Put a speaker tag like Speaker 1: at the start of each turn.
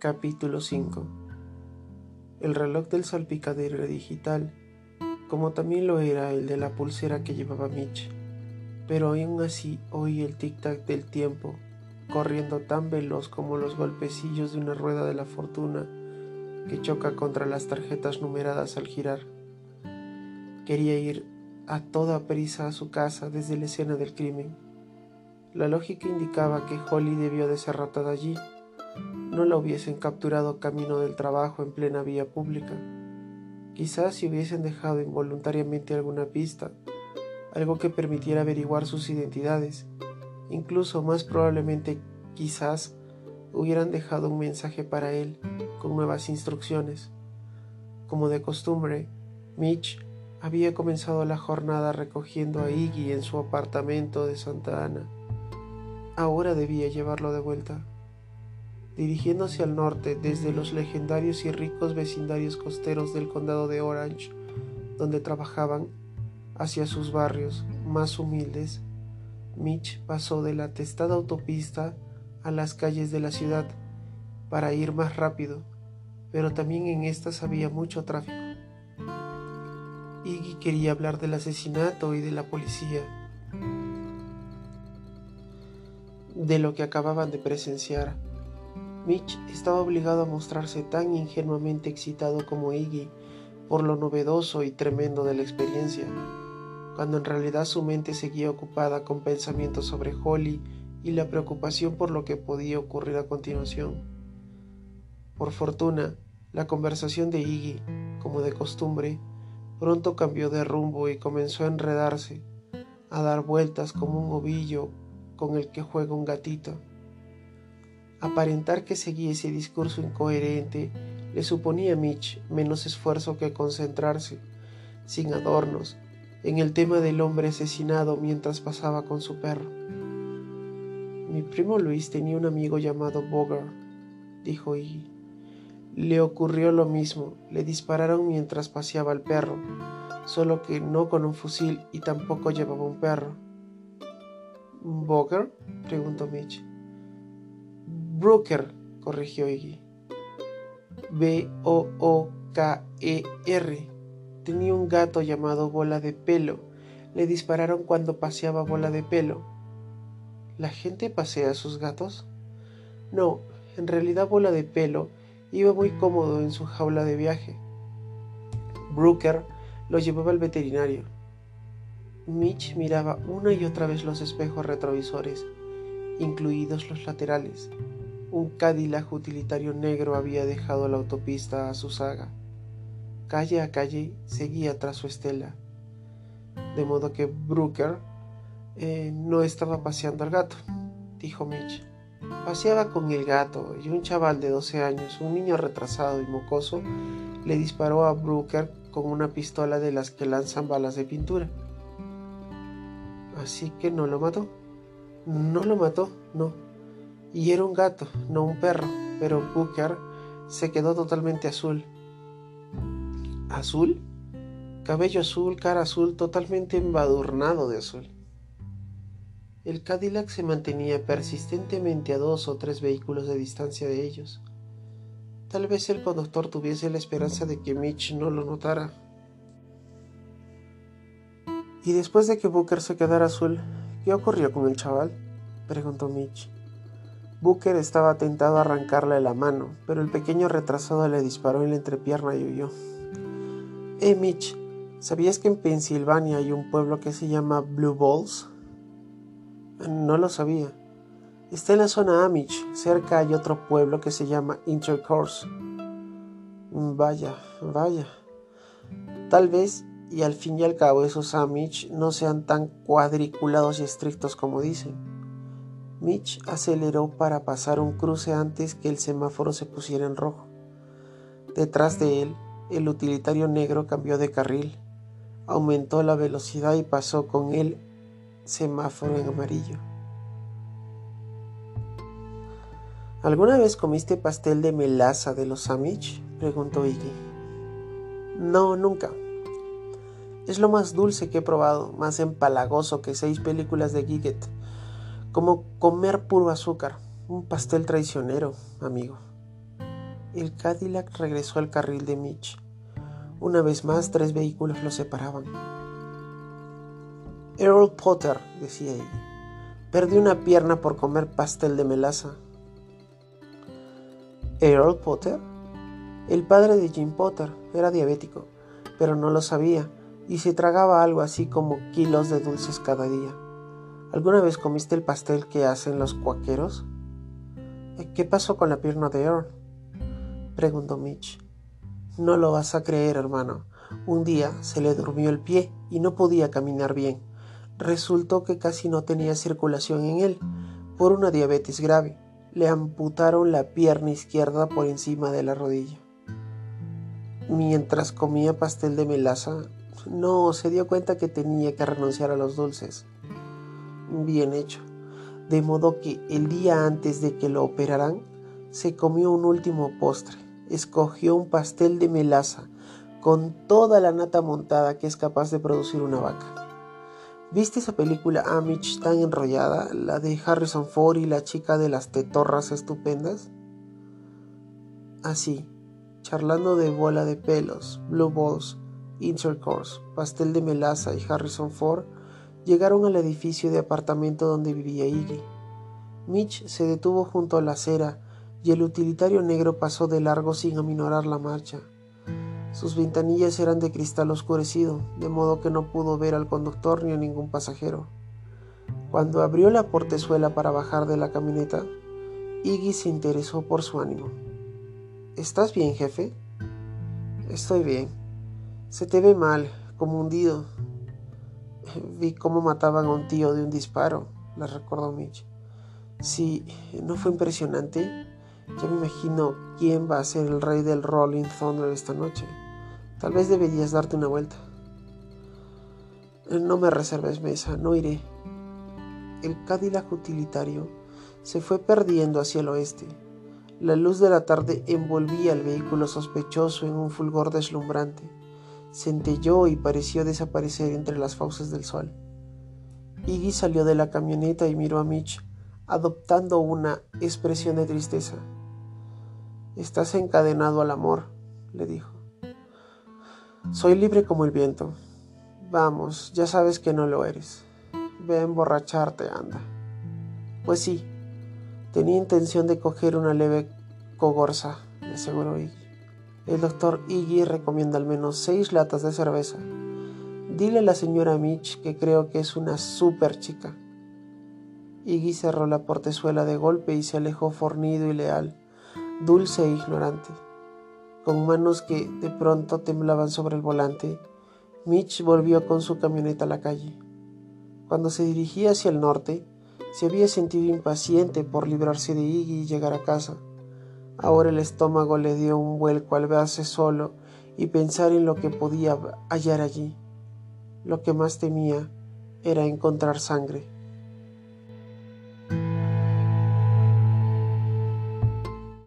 Speaker 1: Capítulo 5 El reloj del salpicadero digital, como también lo era el de la pulsera que llevaba Mitch, pero aún así oí el tic-tac del tiempo, corriendo tan veloz como los golpecillos de una rueda de la fortuna que choca contra las tarjetas numeradas al girar. Quería ir a toda prisa a su casa desde la escena del crimen. La lógica indicaba que Holly debió de ser ratada allí. No la hubiesen capturado camino del trabajo en plena vía pública. Quizás si hubiesen dejado involuntariamente alguna pista, algo que permitiera averiguar sus identidades. Incluso más probablemente quizás hubieran dejado un mensaje para él con nuevas instrucciones. Como de costumbre, Mitch había comenzado la jornada recogiendo a Iggy en su apartamento de Santa Ana. Ahora debía llevarlo de vuelta. Dirigiéndose al norte desde los legendarios y ricos vecindarios costeros del condado de Orange, donde trabajaban, hacia sus barrios más humildes, Mitch pasó de la atestada autopista a las calles de la ciudad para ir más rápido, pero también en estas había mucho tráfico. Iggy quería hablar del asesinato y de la policía, de lo que acababan de presenciar. Mitch estaba obligado a mostrarse tan ingenuamente excitado como Iggy por lo novedoso y tremendo de la experiencia, cuando en realidad su mente seguía ocupada con pensamientos sobre Holly y la preocupación por lo que podía ocurrir a continuación. Por fortuna, la conversación de Iggy, como de costumbre, pronto cambió de rumbo y comenzó a enredarse, a dar vueltas como un ovillo con el que juega un gatito. Aparentar que seguía ese discurso incoherente le suponía a Mitch menos esfuerzo que concentrarse, sin adornos, en el tema del hombre asesinado mientras pasaba con su perro. Mi primo Luis tenía un amigo llamado Bogart, dijo Iggy. Le ocurrió lo mismo, le dispararon mientras paseaba al perro, solo que no con un fusil y tampoco llevaba un perro. ¿Bogart? preguntó Mitch. Brooker, corrigió Iggy. B-O-O-K-E-R. Tenía un gato llamado Bola de Pelo. Le dispararon cuando paseaba Bola de Pelo. ¿La gente pasea a sus gatos? No, en realidad Bola de Pelo iba muy cómodo en su jaula de viaje. Brooker lo llevaba al veterinario. Mitch miraba una y otra vez los espejos retrovisores, incluidos los laterales. Un Cadillac utilitario negro había dejado la autopista a su saga. Calle a calle seguía tras su estela. De modo que Brooker eh, no estaba paseando al gato, dijo Mitch. Paseaba con el gato y un chaval de 12 años, un niño retrasado y mocoso, le disparó a Brooker con una pistola de las que lanzan balas de pintura. Así que no lo mató. No lo mató, no. Y era un gato, no un perro, pero Booker se quedó totalmente azul. ¿Azul? Cabello azul, cara azul, totalmente embadurnado de azul. El Cadillac se mantenía persistentemente a dos o tres vehículos de distancia de ellos. Tal vez el conductor tuviese la esperanza de que Mitch no lo notara. ¿Y después de que Booker se quedara azul, qué ocurrió con el chaval? preguntó Mitch. Booker estaba tentado a arrancarle la mano, pero el pequeño retrasado le disparó en la entrepierna y huyó. Eh, Mitch, ¿sabías que en Pensilvania hay un pueblo que se llama Blue Balls? No lo sabía. Está en la zona Amish. Cerca hay otro pueblo que se llama Intercourse. Vaya, vaya. Tal vez, y al fin y al cabo, esos Amish no sean tan cuadriculados y estrictos como dicen. Mitch aceleró para pasar un cruce antes que el semáforo se pusiera en rojo. Detrás de él, el utilitario negro cambió de carril, aumentó la velocidad y pasó con él semáforo en amarillo. ¿Alguna vez comiste pastel de melaza de los Amish? preguntó Iggy. No, nunca. Es lo más dulce que he probado, más empalagoso que seis películas de Giget. Como comer puro azúcar, un pastel traicionero, amigo. El Cadillac regresó al carril de Mitch. Una vez más, tres vehículos lo separaban. Earl Potter, decía ella, perdió una pierna por comer pastel de melaza. Earl Potter, el padre de Jim Potter, era diabético, pero no lo sabía y se tragaba algo así como kilos de dulces cada día. ¿Alguna vez comiste el pastel que hacen los cuaqueros? ¿Qué pasó con la pierna de Earl? preguntó Mitch. No lo vas a creer, hermano. Un día se le durmió el pie y no podía caminar bien. Resultó que casi no tenía circulación en él por una diabetes grave. Le amputaron la pierna izquierda por encima de la rodilla. Mientras comía pastel de melaza, no se dio cuenta que tenía que renunciar a los dulces. Bien hecho. De modo que el día antes de que lo operaran, se comió un último postre escogió un pastel de melaza con toda la nata montada que es capaz de producir una vaca. ¿Viste esa película Amish tan enrollada, la de Harrison Ford y la chica de las tetorras estupendas? Así, charlando de bola de pelos, blue balls, intercourse, pastel de melaza y Harrison Ford, llegaron al edificio de apartamento donde vivía Iggy. Mitch se detuvo junto a la acera y el utilitario negro pasó de largo sin aminorar la marcha. Sus ventanillas eran de cristal oscurecido, de modo que no pudo ver al conductor ni a ningún pasajero. Cuando abrió la portezuela para bajar de la camioneta, Iggy se interesó por su ánimo. ¿Estás bien, jefe? Estoy bien. Se te ve mal, como hundido. Vi cómo mataban a un tío de un disparo, le recordó Mitch. Sí, ¿no fue impresionante? Ya me imagino quién va a ser el rey del Rolling Thunder esta noche. Tal vez deberías darte una vuelta. No me reserves mesa, no iré. El Cadillac utilitario se fue perdiendo hacia el oeste. La luz de la tarde envolvía al vehículo sospechoso en un fulgor deslumbrante. Centelló y pareció desaparecer entre las fauces del sol. Iggy salió de la camioneta y miró a Mitch, adoptando una expresión de tristeza. Estás encadenado al amor, le dijo. Soy libre como el viento. Vamos, ya sabes que no lo eres. Ve a emborracharte, anda. Pues sí, tenía intención de coger una leve cogorza, le aseguró Iggy. El doctor Iggy recomienda al menos seis latas de cerveza. Dile a la señora Mitch que creo que es una súper chica. Iggy cerró la portezuela de golpe y se alejó fornido y leal dulce e ignorante. Con manos que de pronto temblaban sobre el volante, Mitch volvió con su camioneta a la calle. Cuando se dirigía hacia el norte, se había sentido impaciente por librarse de Iggy y llegar a casa. Ahora el estómago le dio un vuelco al verse solo y pensar en lo que podía hallar allí. Lo que más temía era encontrar sangre.